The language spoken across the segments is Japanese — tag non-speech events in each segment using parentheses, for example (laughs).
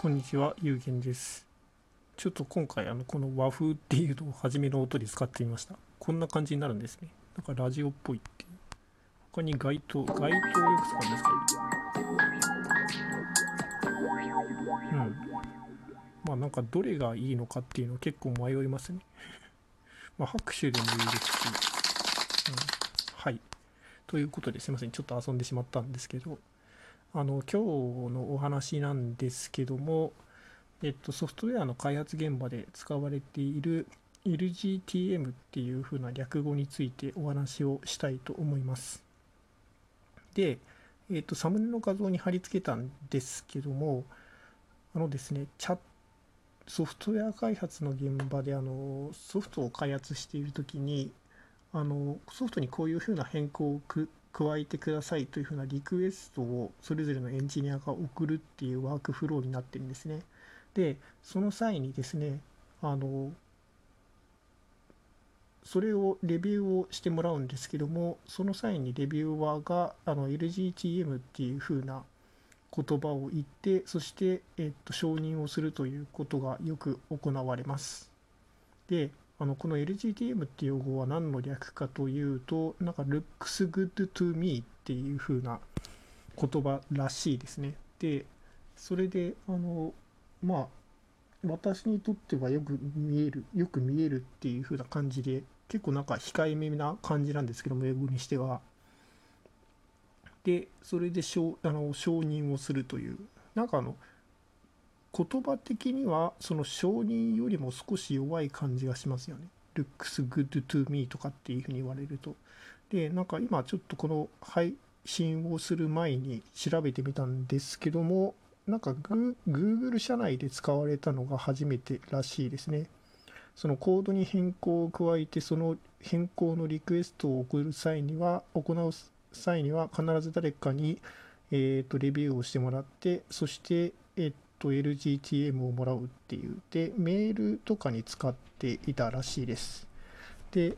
こんにちは、ゆうげんです。ちょっと今回、あの、この和風っていうのを初めの音で使ってみました。こんな感じになるんですね。なんかラジオっぽいっていう。他に街灯、街灯をよく使うんですけど。うん。まあなんかどれがいいのかっていうの結構迷いますね。(laughs) まあ拍手でもいいですし。うん。はい。ということですいません。ちょっと遊んでしまったんですけど。あの今日のお話なんですけども、えっと、ソフトウェアの開発現場で使われている LGTM っていう風な略語についてお話をしたいと思います。で、えっと、サムネの画像に貼り付けたんですけども、あのですね、チャソフトウェア開発の現場であのソフトを開発しているときにあのソフトにこういう風な変更をく加えてくださいというふうなリクエストをそれぞれのエンジニアが送るっていうワークフローになってるんですね。で、その際にですね、あの、それをレビューをしてもらうんですけども、その際にレビューワーがあの LGTM っていうふうな言葉を言って、そして、えっと、承認をするということがよく行われます。で、あのこの LGTM っていう用語は何の略かというと、なんか looks good to me っていう風な言葉らしいですね。で、それで、あの、まあ、私にとってはよく見える、よく見えるっていう風な感じで、結構なんか控えめな感じなんですけども、英語にしては。で、それで承あの承認をするという、なんかあの、言葉的にはその承認よりも少し弱い感じがしますよね。looks good to me とかっていうふうに言われると。で、なんか今ちょっとこの配信をする前に調べてみたんですけども、なんか Google 社内で使われたのが初めてらしいですね。そのコードに変更を加えて、その変更のリクエストを送る際には、行う際には必ず誰かに、えー、とレビューをしてもらって、そして、えっーと LGTM をもらうっていう。でメールとかに使っていたらしいです。で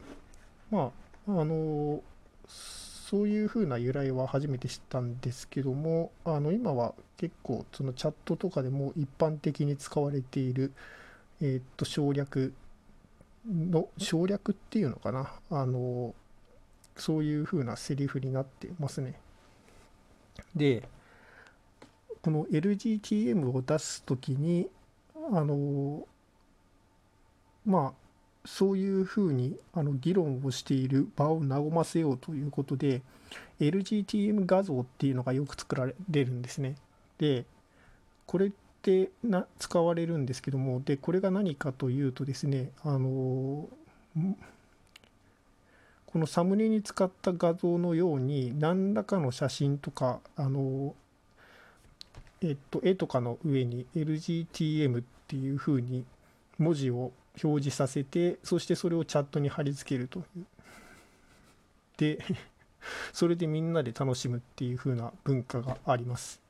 まああのそういうふうな由来は初めて知ったんですけどもあの今は結構そのチャットとかでも一般的に使われているえっ、と省略の省略っていうのかな。あのそういうふうなセリフになってますね。でこの LGTM を出すときに、あの、まあ、そういうふうにあの議論をしている場を和ませようということで、LGTM 画像っていうのがよく作られるんですね。で、これってな使われるんですけども、で、これが何かというとですね、あの、このサムネに使った画像のように、何らかの写真とか、あの、えっと、絵とかの上に LGTM っていうふうに文字を表示させて、そしてそれをチャットに貼り付けるという。で、(laughs) それでみんなで楽しむっていう風な文化があります。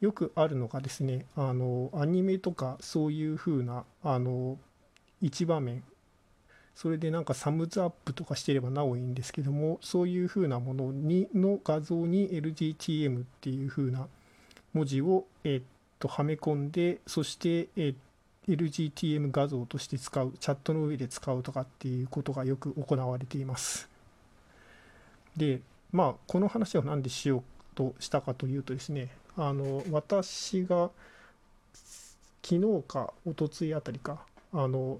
よくあるのがですね、あの、アニメとかそういう風な、あの、一場面、それでなんかサムズアップとかしてればなおいいんですけども、そういう風なものに、の画像に LGTM っていう風な文字を、えー、っとはめ込んでそして、えー、LGTM 画像として使うチャットの上で使うとかっていうことがよく行われています。でまあこの話を何でしようとしたかというとですねあの私が昨日か一昨日あたりかあの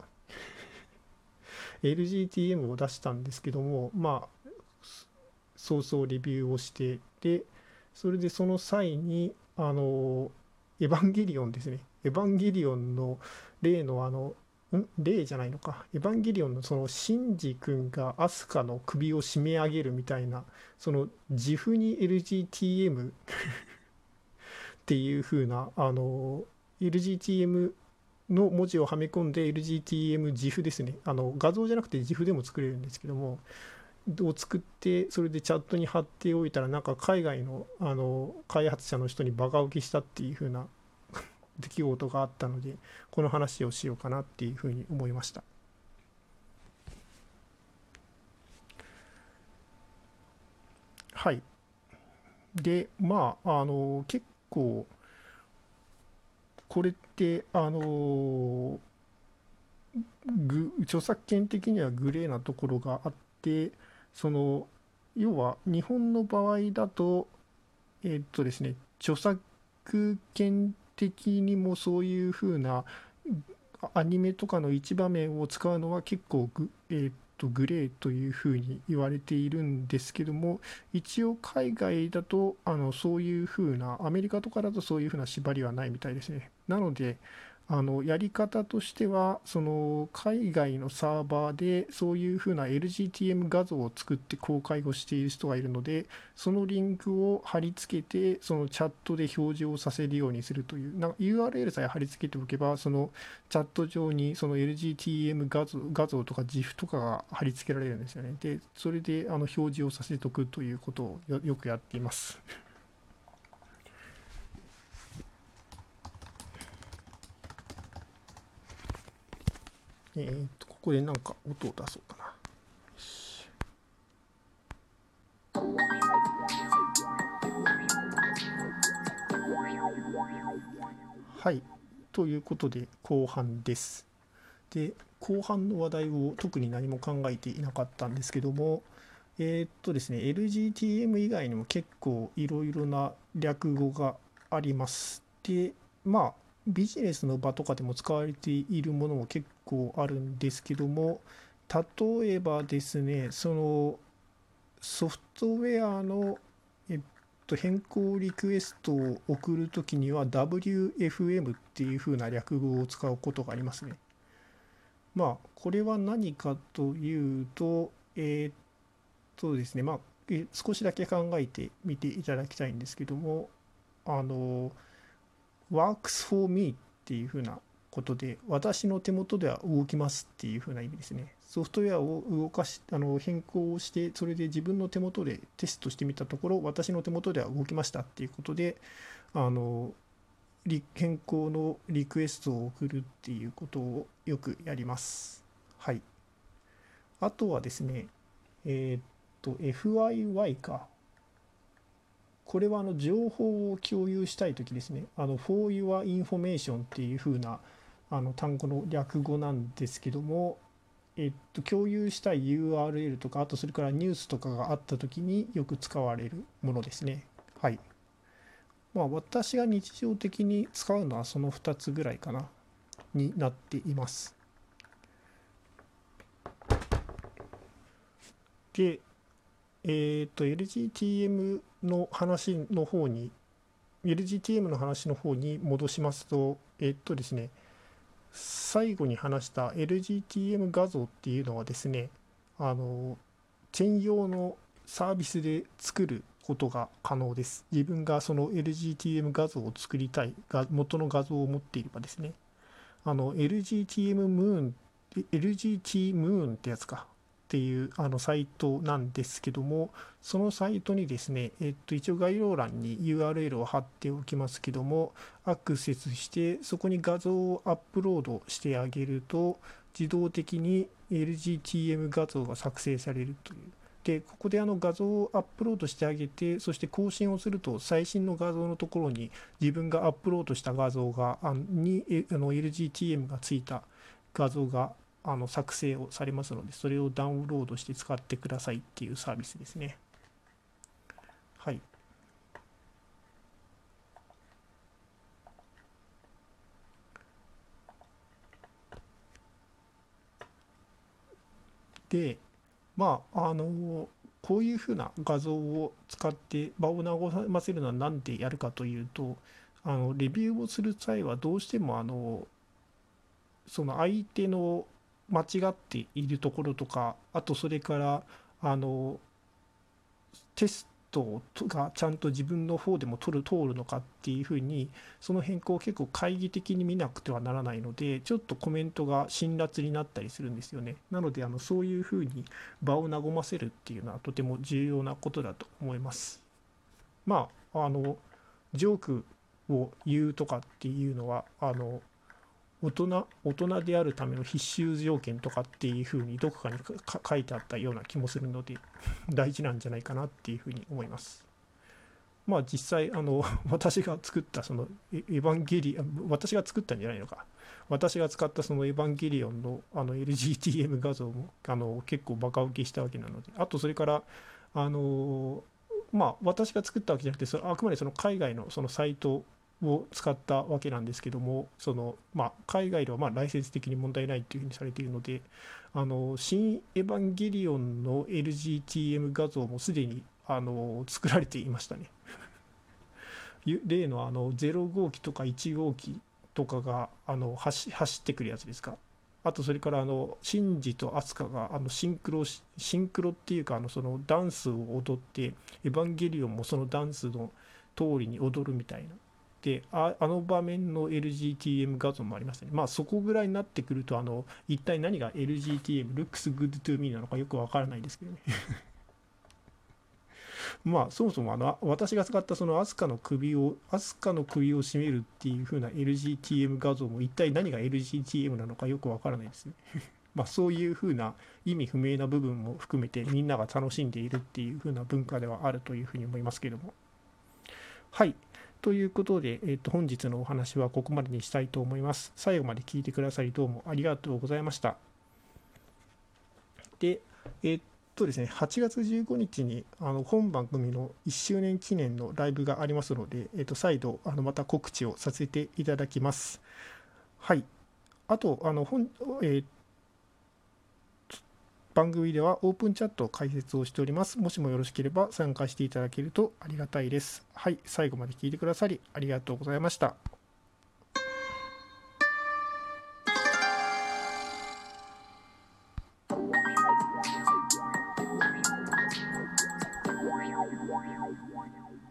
(laughs) LGTM を出したんですけどもまあ早々レビューをしてでそれでその際にあのエヴァンゲリオンですね。エヴァンゲリオンの例のあのん？例じゃないのか。エヴァンゲリオンのそのシンジ君がアスカの首を締め上げるみたいなその自負に LGTM っていう風なあの LGTM の文字をはめ込んで LGTM 自負ですね。あの画像じゃなくて自負でも作れるんですけどもを作ってそれでチャットに貼っておいたらなんか海外のあの開発者の人にバカ受けしたっていう風な (laughs) 出来事があったのでこの話をしようかなっていう風に思いました。はい。でまああの結構これってあのぐ著作権的にはグレーなところがあってその要は日本の場合だとえー、っとですね著作権的にもそういうふうなアニメとかの一場面を使うのは結構グ,、えー、とグレーというふうに言われているんですけども一応海外だとあのそういうふうなアメリカとかだとそういうふうな縛りはないみたいですね。なのであのやり方としてはその海外のサーバーでそういうふうな LGTM 画像を作って公開をしている人がいるのでそのリンクを貼り付けてそのチャットで表示をさせるようにするという。なんか URL さえ貼り付けておけばそのチャット上にその LGTM 画像画像とか GIF とかが貼り付けられるんですよね。でそれであの表示をさせておくということをよくやっています。えー、とここでなんか音を出そうかな。はい。ということで後半です。で後半の話題を特に何も考えていなかったんですけどもえー、っとですね LGTM 以外にも結構いろいろな略語があります。でまあビジネスの場とかでも使われているものも結構あるんですけども例えばですねそのソフトウェアの、えっと、変更リクエストを送るときには WFM っていう風な略語を使うことがありますね。まあこれは何かというとえー、っとですねまあ少しだけ考えてみていただきたいんですけどもあの works for me っていうふうなことで私の手元では動きますっていうふうな意味ですね。ソフトウェアを動かしあの変更をしてそれで自分の手元でテストしてみたところ私の手元では動きましたっていうことであの変更のリクエストを送るっていうことをよくやります。はい。あとはですねえー、っと FIY か。これはあの情報を共有したいときですね、あの For Your Information っていう風なあの単語の略語なんですけども、えっと、共有したい URL とか、あとそれからニュースとかがあったときによく使われるものですね。はい。まあ、私が日常的に使うのはその2つぐらいかな、になっています。で、えっ、と、LGTM の話の方に LGTM の話の方に戻しますとえっとですね最後に話した LGTM 画像っていうのはですねあのチェーン用のサービスで作ることが可能です。自分がその LGTM 画像を作りたいが元の画像を持っていればですねあの LGTM ムーン LGT ムーンってやつか。っていうあのサイトなんですけどもそのサイトにですね、えっと、一応概要欄に URL を貼っておきますけどもアクセスしてそこに画像をアップロードしてあげると自動的に LGTM 画像が作成されるという。でここであの画像をアップロードしてあげてそして更新をすると最新の画像のところに自分がアップロードした画像があにあの LGTM がついた画像があの作成をされますので、それをダウンロードして使ってくださいっていうサービスですね。はい。で、まあ、あの、こういうふうな画像を使って場を和ませるのは何でやるかというと、あのレビューをする際はどうしてもあのその相手の間違っているところとかあとそれからあのテストがちゃんと自分の方でも取る通るのかっていうふうにその変更を結構懐疑的に見なくてはならないのでちょっとコメントが辛辣になったりするんですよね。なのであのそういうふうに場を和ませるっていうのはとても重要なことだと思います。まああのジョークを言うとかっていうのはあの大人大人であるための必修条件とかっていうふうにどこかに書いてあったような気もするので (laughs) 大事なんじゃないかなっていうふうに思います。まあ実際あの (laughs) 私が作ったそのエヴァンゲリオン私が作ったんじゃないのか私が使ったそのエヴァンゲリオンのあの LGTM 画像もあの結構バカ受けしたわけなのであとそれからあのまあ私が作ったわけじゃなくてそのあくまでその海外のそのサイトを使ったわけなんですけどもその、まあ、海外ではまあライセンス的に問題ないというふうにされているのであの新エヴァンゲリオンの LGTM 画像もすでにあの作られていましたね。(laughs) 例のあの0号機とか1号機とかがあの走ってくるやつですか。あとそれからあのシンジとアスカがあのシンクロシンクロっていうかあのそのダンスを踊ってエヴァンゲリオンもそのダンスの通りに踊るみたいな。でああの場面の LGTM 画像もありましたね。まあそこぐらいになってくるとあの一体何が LGTM looks good to me なのかよくわからないですけどね。(laughs) まあそもそもあの私が使ったそのアスカの首をアスカの首を絞めるっていう風な LGTM 画像も一体何が LGTM なのかよくわからないですね。(laughs) まあそういう風な意味不明な部分も含めてみんなが楽しんでいるっていう風な文化ではあるというふうに思いますけども。はい。ということで、えー、と本日のお話はここまでにしたいと思います。最後まで聞いてくださりどうもありがとうございました。で、えっとですね、8月15日にあの本番組の1周年記念のライブがありますので、えっと再度あのまた告知をさせていただきます。はい。あと、あの本えー、番組ではオープンチャット開設をしております。もしもよろしければ参加していただけるとありがたいです。はい、最後まで聞いてくださりありがとうございました。